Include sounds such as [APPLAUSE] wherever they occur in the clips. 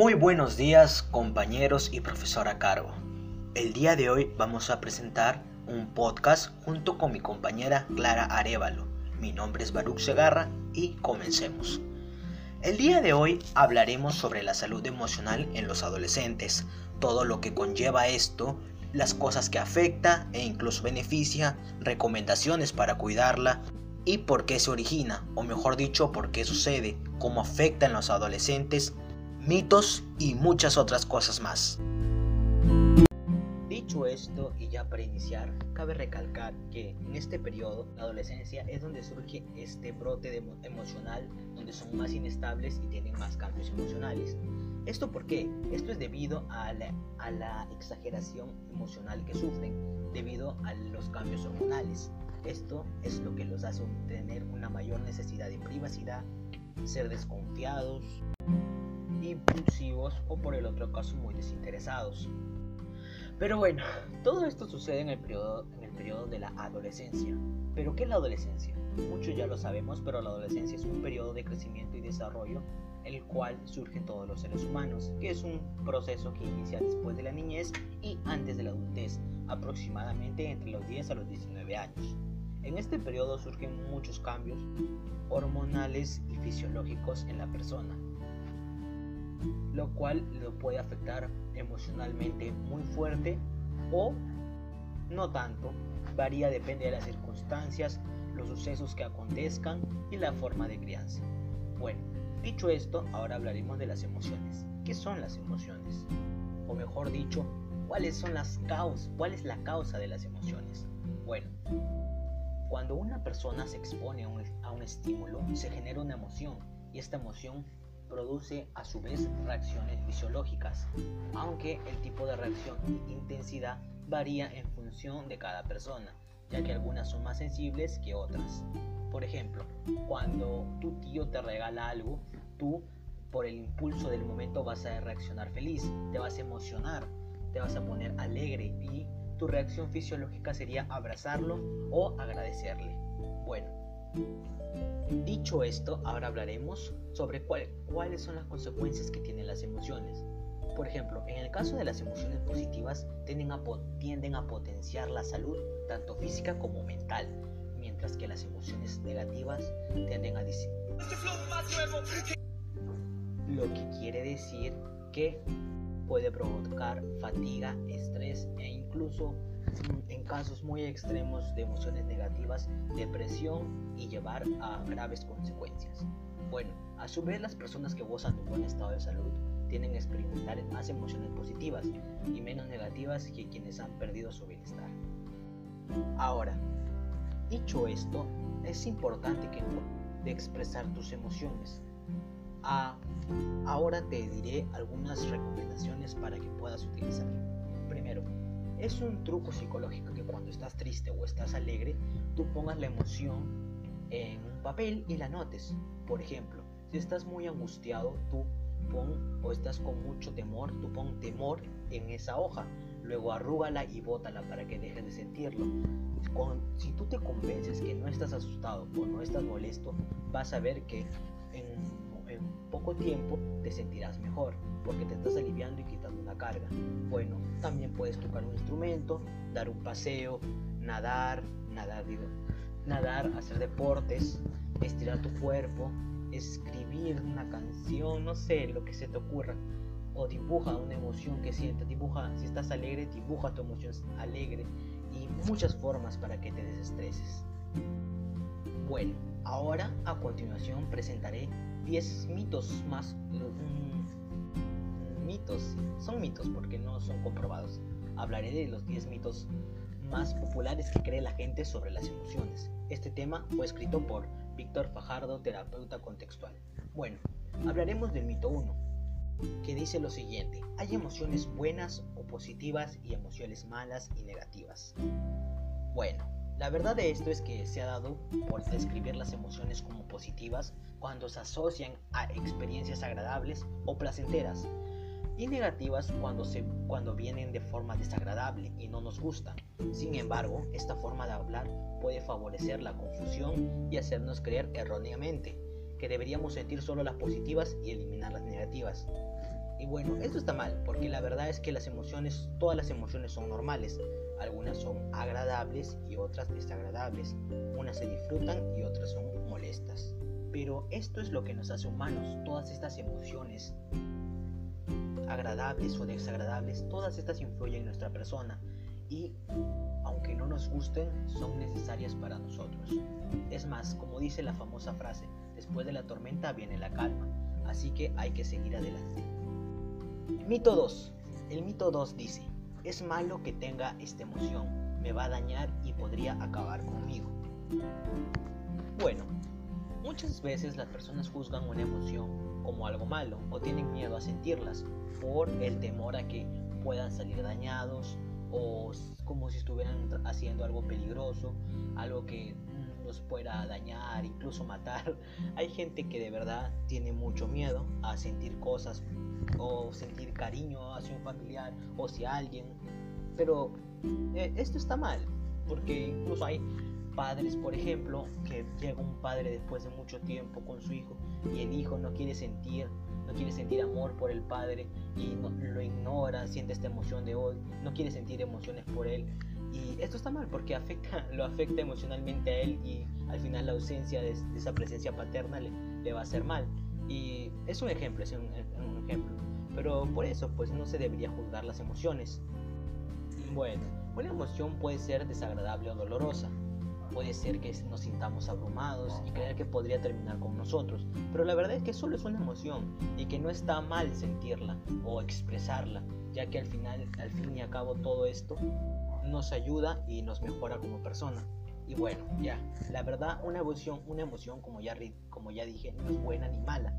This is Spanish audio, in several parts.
Muy buenos días compañeros y profesora Caro. El día de hoy vamos a presentar un podcast junto con mi compañera Clara Arevalo. Mi nombre es Baruch Segarra y comencemos. El día de hoy hablaremos sobre la salud emocional en los adolescentes, todo lo que conlleva esto, las cosas que afecta e incluso beneficia, recomendaciones para cuidarla y por qué se origina, o mejor dicho, por qué sucede, cómo afecta en los adolescentes mitos y muchas otras cosas más. Dicho esto, y ya para iniciar, cabe recalcar que en este periodo, la adolescencia, es donde surge este brote emocional, donde son más inestables y tienen más cambios emocionales. ¿Esto por qué? Esto es debido a la, a la exageración emocional que sufren, debido a los cambios hormonales. Esto es lo que los hace tener una mayor necesidad de privacidad, ser desconfiados, impulsivos o por el otro caso muy desinteresados. Pero bueno, todo esto sucede en el periodo, en el periodo de la adolescencia. ¿Pero qué es la adolescencia? Muchos ya lo sabemos, pero la adolescencia es un periodo de crecimiento y desarrollo el cual surgen todos los seres humanos, que es un proceso que inicia después de la niñez y antes de la adultez, aproximadamente entre los 10 a los 19 años. En este periodo surgen muchos cambios hormonales y fisiológicos en la persona, lo cual lo puede afectar emocionalmente muy fuerte o no tanto. Varía, depende de las circunstancias, los sucesos que acontezcan y la forma de crianza. Bueno, dicho esto, ahora hablaremos de las emociones. ¿Qué son las emociones? O mejor dicho, ¿cuáles son las causas? ¿Cuál es la causa de las emociones? Bueno, cuando una persona se expone a un, estímulo, se genera una emoción y esta emoción produce a su vez reacciones fisiológicas, aunque el tipo de reacción e intensidad varía en función de cada persona, ya que algunas son más sensibles que otras. Por ejemplo, cuando tu tío te regala algo, tú por el impulso del momento vas a reaccionar feliz, te vas a emocionar, te vas a poner alegre y tu reacción fisiológica sería abrazarlo o agradecerle. Bueno, Dicho esto, ahora hablaremos sobre cuáles son las consecuencias que tienen las emociones. Por ejemplo, en el caso de las emociones positivas tienden a, tienden a potenciar la salud tanto física como mental, mientras que las emociones negativas tienden a lo que quiere decir que puede provocar fatiga, estrés e incluso en casos muy extremos de emociones negativas, depresión y llevar a graves consecuencias. Bueno, a su vez las personas que gozan de un buen estado de salud tienen a experimentar más emociones positivas y menos negativas que quienes han perdido su bienestar. Ahora, dicho esto, es importante que de expresar tus emociones. Ah, ahora te diré algunas recomendaciones para que puedas utilizar. Primero, es un truco psicológico que cuando estás triste o estás alegre, tú pongas la emoción en un papel y la notes. Por ejemplo, si estás muy angustiado, tú pon o estás con mucho temor, tú pon temor en esa hoja. Luego arrúgala y bótala para que dejes de sentirlo. si tú te convences que no estás asustado o no estás molesto, vas a ver que en poco tiempo te sentirás mejor porque te estás aliviando y quitando una carga. Bueno, también puedes tocar un instrumento, dar un paseo, nadar, nadar, digo, nadar, hacer deportes, estirar tu cuerpo, escribir una canción, no sé, lo que se te ocurra. O dibuja una emoción que sientas, dibuja, si estás alegre, dibuja tu emoción alegre y muchas formas para que te desestreses. Bueno, ahora a continuación presentaré 10 mitos más. Mitos, son mitos porque no son comprobados. Hablaré de los 10 mitos más populares que cree la gente sobre las emociones. Este tema fue escrito por Víctor Fajardo, terapeuta contextual. Bueno, hablaremos del mito 1, que dice lo siguiente, hay emociones buenas o positivas y emociones malas y negativas. Bueno, la verdad de esto es que se ha dado por describir las emociones como positivas cuando se asocian a experiencias agradables o placenteras y negativas cuando, se, cuando vienen de forma desagradable y no nos gustan. Sin embargo, esta forma de hablar puede favorecer la confusión y hacernos creer erróneamente que deberíamos sentir solo las positivas y eliminar las negativas. Y bueno, esto está mal, porque la verdad es que las emociones, todas las emociones son normales. Algunas son agradables y otras desagradables. Unas se disfrutan y otras son molestas. Pero esto es lo que nos hace humanos, todas estas emociones agradables o desagradables, todas estas influyen en nuestra persona y aunque no nos gusten, son necesarias para nosotros. Es más, como dice la famosa frase, después de la tormenta viene la calma, así que hay que seguir adelante. Mito 2. El mito 2 dice, es malo que tenga esta emoción, me va a dañar y podría acabar conmigo. Bueno, muchas veces las personas juzgan una emoción como algo malo o tienen miedo a sentirlas por el temor a que puedan salir dañados o como si estuvieran haciendo algo peligroso, algo que los pueda dañar, incluso matar. [LAUGHS] Hay gente que de verdad tiene mucho miedo a sentir cosas o sentir cariño hacia un familiar o hacia alguien. Pero eh, esto está mal, porque incluso hay padres, por ejemplo, que llega un padre después de mucho tiempo con su hijo y el hijo no quiere sentir no quiere sentir amor por el padre y lo ignora, siente esta emoción de odio, no quiere sentir emociones por él. Y esto está mal porque afecta, [LAUGHS] lo afecta emocionalmente a él y al final la ausencia de, esa presencia paterna le, va a hacer mal. Y es un ejemplo, es un, un ejemplo. Pero por eso pues no se debería juzgar las emociones. Bueno, una emoción puede ser desagradable o dolorosa, Puede ser que nos sintamos abrumados y creer que podría terminar con nosotros, pero la verdad es que solo es una emoción y que no está mal sentirla o expresarla, ya que al final, al fin y al cabo todo esto nos ayuda y nos mejora como persona. Y bueno, ya, la verdad una emoción, una emoción como ya, como ya dije, no es buena ni mala,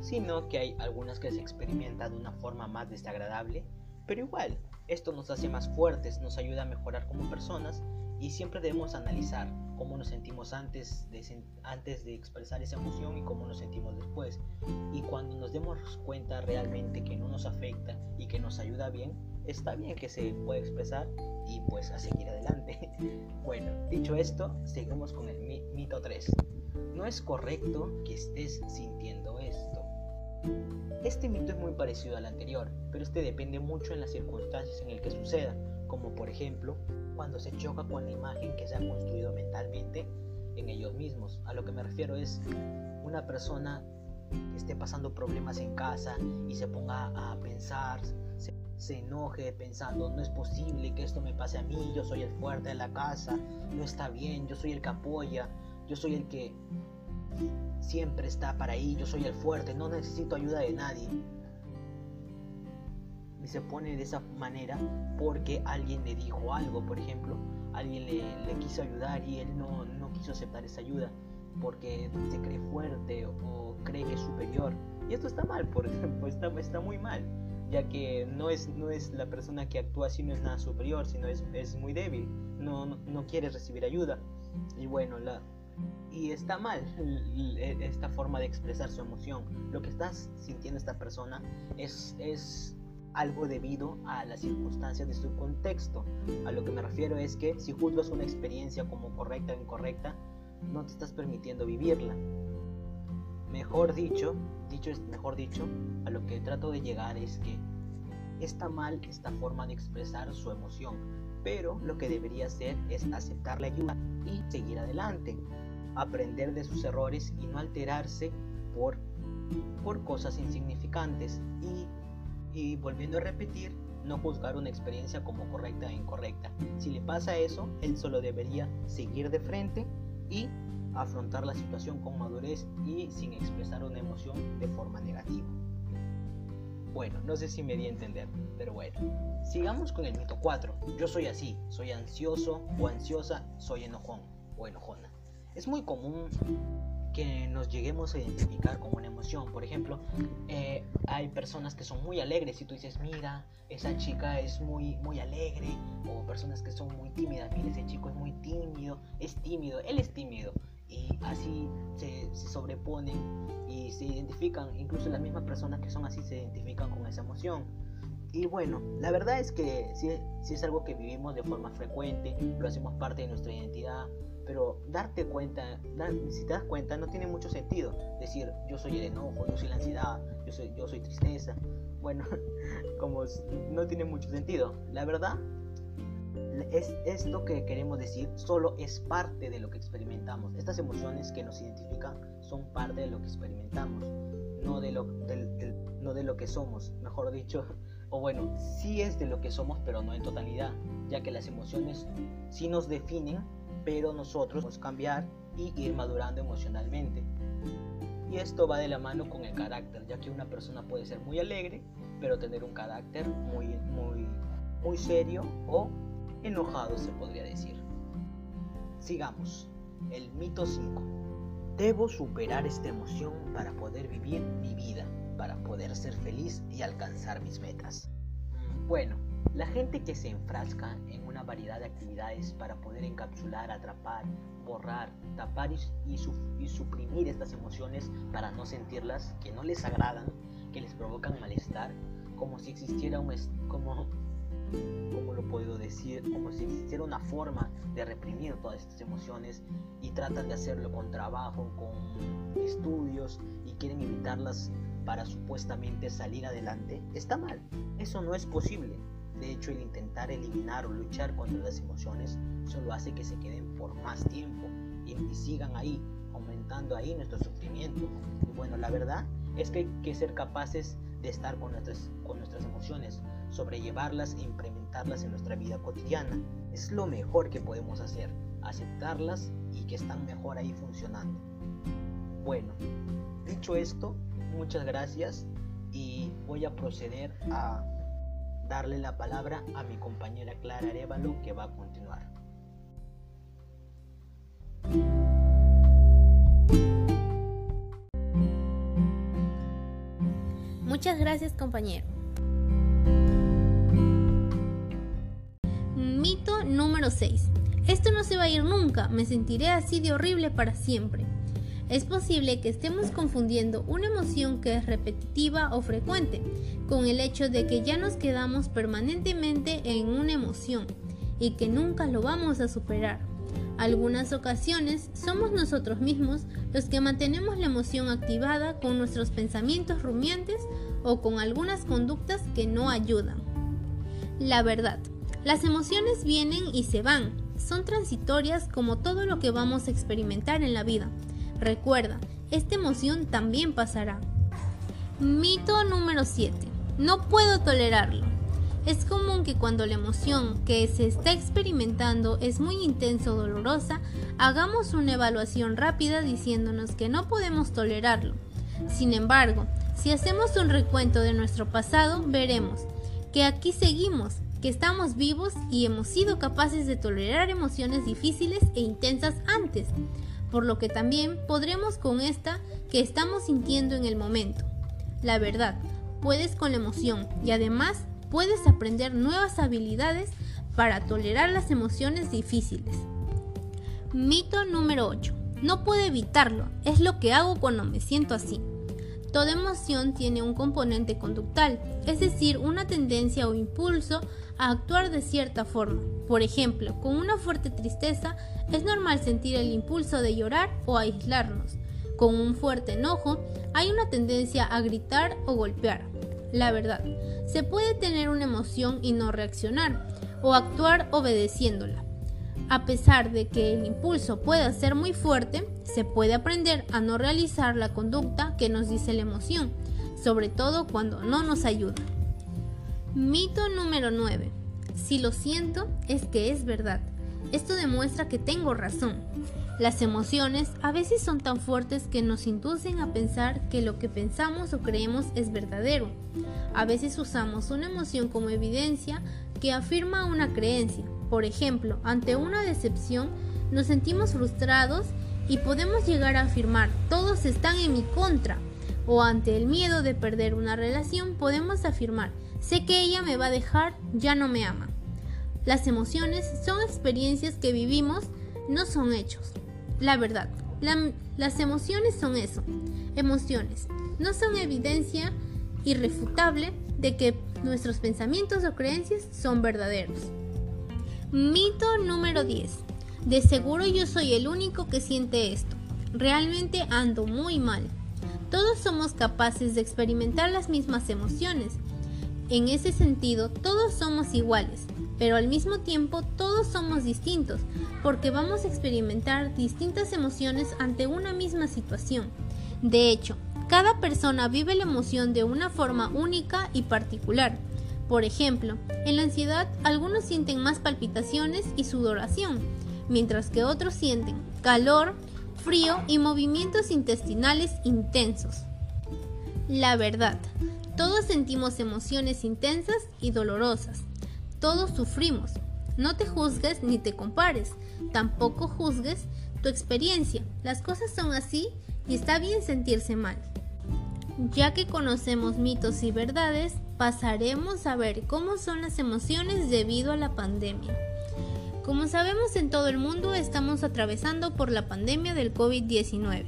sino que hay algunas que se experimentan de una forma más desagradable, pero igual, esto nos hace más fuertes, nos ayuda a mejorar como personas y siempre debemos analizar cómo nos sentimos antes de, antes de expresar esa emoción y cómo nos sentimos después. Y cuando nos demos cuenta realmente que no nos afecta y que nos ayuda bien, está bien que se pueda expresar y pues a seguir adelante. [LAUGHS] bueno, dicho esto, seguimos con el mito 3. No es correcto que estés sintiendo. Este mito es muy parecido al anterior, pero este depende mucho en las circunstancias en el que suceda, como por ejemplo cuando se choca con la imagen que se ha construido mentalmente en ellos mismos. A lo que me refiero es una persona que esté pasando problemas en casa y se ponga a pensar, se, enoje pensando, no es posible que esto me pase a mí, yo soy el fuerte de la casa, no está bien, yo soy el que apoya, yo soy el que siempre está para ahí, yo soy el fuerte, no necesito ayuda de nadie y se pone de esa manera porque alguien le dijo algo, por ejemplo, alguien le, quiso ayudar y él no, no, quiso aceptar esa ayuda porque se cree fuerte o, cree que es superior. Y esto está mal, porque pues [LAUGHS] está, está muy mal, ya que no es, no es la persona que actúa así, no es nada superior, sino es, es muy débil, no, no quiere recibir ayuda. Y bueno, la, y está mal esta forma de expresar su emoción. Lo que estás sintiendo esta persona es, es algo debido a las circunstancias de su contexto. A lo que me refiero es que si juzgas una experiencia como correcta o incorrecta, no te estás permitiendo vivirla. Mejor dicho, dicho es mejor dicho, a lo que trato de llegar es que está mal esta forma de expresar su emoción, pero lo que debería hacer es aceptar la ayuda y seguir adelante, aprender de sus errores y no alterarse por, por cosas insignificantes y y volviendo a repetir, no juzgar una experiencia como correcta e incorrecta. Si le pasa eso, él solo debería seguir de frente y afrontar la situación con madurez y sin expresar una emoción de forma negativa. Bueno, no sé si me di a entender, pero bueno. Sigamos con el mito 4. Yo soy así, soy ansioso o ansiosa, soy enojón o enojona. Es muy común que nos lleguemos a identificar con una emoción. Por ejemplo, eh, hay personas que son muy alegres y tú dices, mira, esa chica es muy, muy alegre. O personas que son muy tímidas, mira, ese chico es muy tímido, es tímido, él es tímido. Y así se, sobreponen y se identifican, incluso las mismas personas que son así se identifican con esa emoción. Y bueno, la verdad es que si es algo que vivimos de forma frecuente, lo hacemos parte de nuestra identidad, Pero darte cuenta, si te das cuenta, no tiene mucho sentido decir yo soy el enojo, yo soy la ansiedad, yo soy, yo soy tristeza. Bueno, [LAUGHS] como no tiene mucho sentido. La verdad, es esto que queremos decir solo es parte de lo que experimentamos. Estas emociones que nos identifican son parte de lo que experimentamos, no de lo, no de lo que somos, mejor dicho. [LAUGHS] O bueno, sí es de lo que somos, pero no en totalidad, ya que las emociones sí nos definen, pero nosotros podemos cambiar y ir madurando emocionalmente. Y esto va de la mano con el carácter, ya que una persona puede ser muy alegre, pero tener un carácter muy, muy, muy serio o enojado se podría decir. Sigamos. El mito 5. Debo superar esta emoción para poder vivir mi vida, para poder ser feliz y alcanzar mis metas. Bueno, la gente que se enfrasca en una variedad de actividades para poder encapsular, atrapar, borrar, tapar y, suprimir estas emociones para no sentirlas, que no les agradan, que les provocan malestar, como si existiera un, como ¿cómo lo puedo decir? Como si existiera una forma de reprimir todas estas emociones y tratan de hacerlo con trabajo, con estudios y quieren evitarlas para supuestamente salir adelante, está mal. Eso no es posible. De hecho, el intentar eliminar o luchar contra las emociones solo hace que se queden por más tiempo y, sigan ahí, aumentando ahí nuestro sufrimiento. Y bueno, la verdad es que hay que ser capaces de estar con nuestras, con nuestras emociones, sobrellevarlas e implementarlas en nuestra vida cotidiana. Es lo mejor que podemos hacer, aceptarlas y que están mejor ahí funcionando. Bueno, dicho esto, muchas gracias y voy a proceder a darle la palabra a mi compañera Clara Arevalo que va a continuar. Muchas gracias compañero. Mito número 6. Esto no se va a ir nunca, me sentiré así de horrible para siempre. Es posible que estemos confundiendo una emoción que es repetitiva o frecuente con el hecho de que ya nos quedamos permanentemente en una emoción y que nunca lo vamos a superar. Algunas ocasiones somos nosotros mismos los que mantenemos la emoción activada con nuestros pensamientos rumiantes o con algunas conductas que no ayudan. La verdad, las emociones vienen y se van, son transitorias como todo lo que vamos a experimentar en la vida. Recuerda, esta emoción también pasará. Mito número 7. No puedo tolerarlo. Es común que cuando la emoción que se está experimentando es muy intensa o dolorosa, hagamos una evaluación rápida diciéndonos que no podemos tolerarlo. Sin embargo, si hacemos un recuento de nuestro pasado, veremos que aquí seguimos que estamos vivos y hemos sido capaces de tolerar emociones difíciles e intensas antes, por lo que también podremos con esta que estamos sintiendo en el momento. La verdad, puedes con la emoción y además puedes aprender nuevas habilidades para tolerar las emociones difíciles. Mito número 8. No puedo evitarlo, es lo que hago cuando me siento así. Toda emoción tiene un componente conductual, es decir, una tendencia o impulso a actuar de cierta forma. Por ejemplo, con una fuerte tristeza es normal sentir el impulso de llorar o aislarnos. Con un fuerte enojo hay una tendencia a gritar o golpear. La verdad, se puede tener una emoción y no reaccionar o actuar obedeciéndola. A pesar de que el impulso pueda ser muy fuerte, se puede aprender a no realizar la conducta que nos dice la emoción, sobre todo cuando no nos ayuda. Mito número 9. Si lo siento, es que es verdad. Esto demuestra que tengo razón. Las emociones a veces son tan fuertes que nos inducen a pensar que lo que pensamos o creemos es verdadero. A veces usamos una emoción como evidencia que afirma una creencia. Por ejemplo, ante una decepción nos sentimos frustrados y podemos llegar a afirmar todos están en mi contra. O ante el miedo de perder una relación podemos afirmar sé que ella me va a dejar, ya no me ama. Las emociones son experiencias que vivimos, no son hechos. La verdad, las emociones son eso, emociones. No son evidencia irrefutable de que nuestros pensamientos o creencias son verdaderos. Mito número 10. De seguro yo soy el único que siente esto. Realmente ando muy mal. Todos somos capaces de experimentar las mismas emociones. En ese sentido, todos somos iguales, pero al mismo tiempo todos somos distintos, porque vamos a experimentar distintas emociones ante una misma situación. De hecho, cada persona vive la emoción de una forma única y particular. Por ejemplo, en la ansiedad algunos sienten más palpitaciones y sudoración, mientras que otros sienten calor, frío y movimientos intestinales intensos. La verdad, todos sentimos emociones intensas y dolorosas. Todos sufrimos. No te juzgues ni te compares. Tampoco juzgues tu experiencia. Las cosas son así y está bien sentirse mal. Ya que conocemos mitos y verdades, pasaremos a ver cómo son las emociones debido a la pandemia. Como sabemos en todo el mundo estamos atravesando por la pandemia del COVID-19.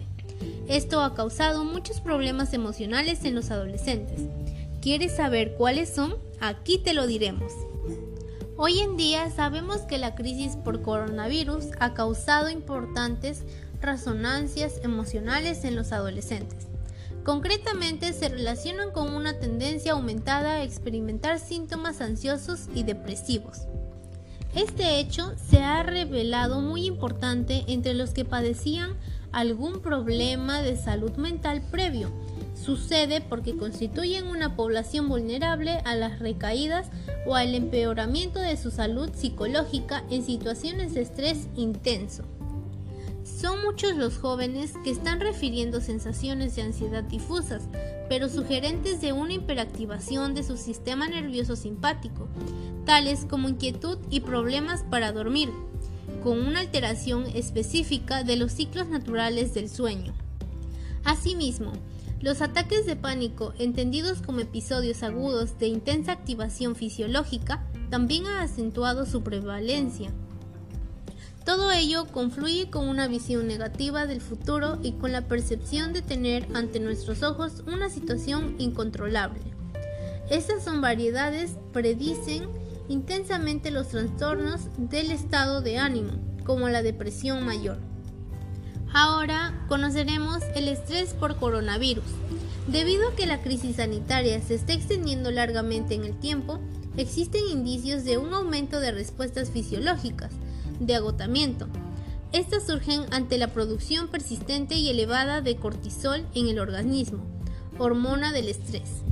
Esto ha causado muchos problemas emocionales en los adolescentes. ¿Quieres saber cuáles son? Aquí te lo diremos. Hoy en día sabemos que la crisis por coronavirus ha causado importantes resonancias emocionales en los adolescentes. Concretamente se relacionan con una tendencia aumentada a experimentar síntomas ansiosos y depresivos. Este hecho se ha revelado muy importante entre los que padecían algún problema de salud mental previo. Sucede porque constituyen una población vulnerable a las recaídas o al empeoramiento de su salud psicológica en situaciones de estrés intenso. Son muchos los jóvenes que están refiriendo sensaciones de ansiedad difusas, pero sugerentes de una hiperactivación de su sistema nervioso simpático, tales como inquietud y problemas para dormir, con una alteración específica de los ciclos naturales del sueño. Asimismo, los ataques de pánico, entendidos como episodios agudos de intensa activación fisiológica, también han acentuado su prevalencia. Todo ello confluye con una visión negativa del futuro y con la percepción de tener ante nuestros ojos una situación incontrolable. Estas son variedades predicen intensamente los trastornos del estado de ánimo, como la depresión mayor. Ahora conoceremos el estrés por coronavirus. Debido a que la crisis sanitaria se está extendiendo largamente en el tiempo, existen indicios de un aumento de respuestas fisiológicas, de agotamiento. Estas surgen ante la producción persistente y elevada de cortisol en el organismo, hormona del estrés.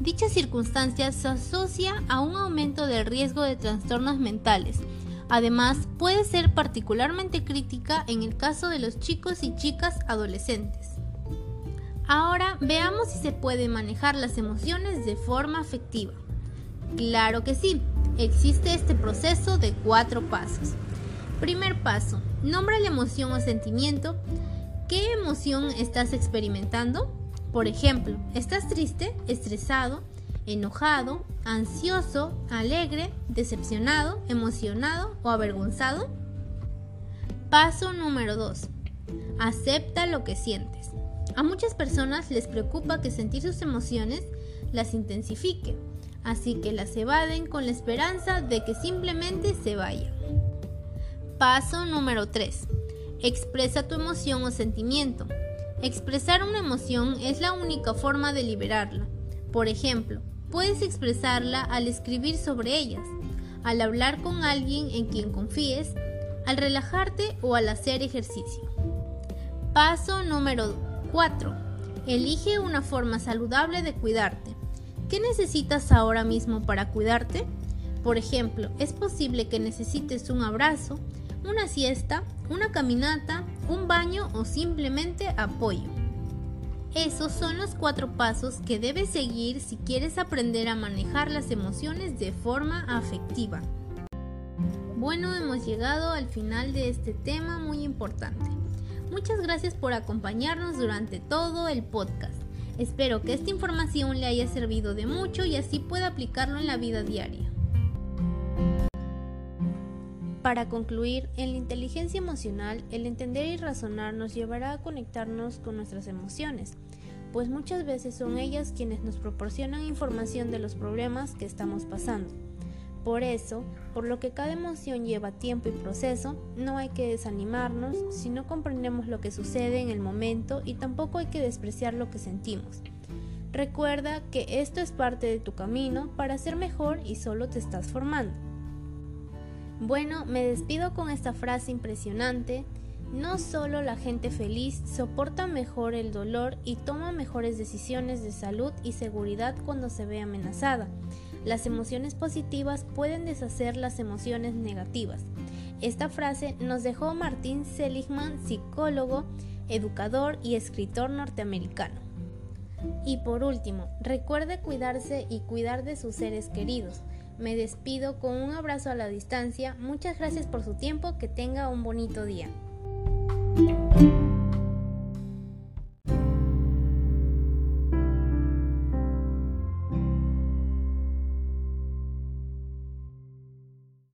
Dicha circunstancia se asocia a un aumento del riesgo de trastornos mentales. Además, puede ser particularmente crítica en el caso de los chicos y chicas adolescentes. Ahora veamos si se puede manejar las emociones de forma afectiva. Claro que sí, existe este proceso de cuatro pasos. Primer paso, nombra la emoción o sentimiento. ¿Qué emoción estás experimentando? Por ejemplo, ¿estás triste, estresado, enojado, ansioso, alegre, decepcionado, emocionado o avergonzado? Paso número 2. Acepta lo que sientes. A muchas personas les preocupa que sentir sus emociones las intensifique, así que las evaden con la esperanza de que simplemente se vayan. Paso número 3. Expresa tu emoción o sentimiento. Expresar una emoción es la única forma de liberarla. Por ejemplo, puedes expresarla al escribir sobre ellas, al hablar con alguien en quien confíes, al relajarte o al hacer ejercicio. Paso número 4. Elige una forma saludable de cuidarte. ¿Qué necesitas ahora mismo para cuidarte? Por ejemplo, es posible que necesites un abrazo, una siesta, una caminata, un baño o simplemente apoyo. Esos son los cuatro pasos que debes seguir si quieres aprender a manejar las emociones de forma afectiva. Bueno, hemos llegado al final de este tema muy importante. Muchas gracias por acompañarnos durante todo el podcast. Espero que esta información le haya servido de mucho y así pueda aplicarlo en la vida diaria. Para concluir, en la inteligencia emocional, el entender y razonar nos llevará a conectarnos con nuestras emociones, pues muchas veces son ellas quienes nos proporcionan información de los problemas que estamos pasando. Por eso, por lo que cada emoción lleva tiempo y proceso, no hay que desanimarnos si no comprendemos lo que sucede en el momento y tampoco hay que despreciar lo que sentimos. Recuerda que esto es parte de tu camino para ser mejor y solo te estás formando. Bueno, me despido con esta frase impresionante. No solo la gente feliz soporta mejor el dolor y toma mejores decisiones de salud y seguridad cuando se ve amenazada. Las emociones positivas pueden deshacer las emociones negativas. Esta frase nos dejó Martín Seligman, psicólogo, educador y escritor norteamericano. Y por último, recuerde cuidarse y cuidar de sus seres queridos. Me despido con un abrazo a la distancia. Muchas gracias por su tiempo. Que tenga un bonito día.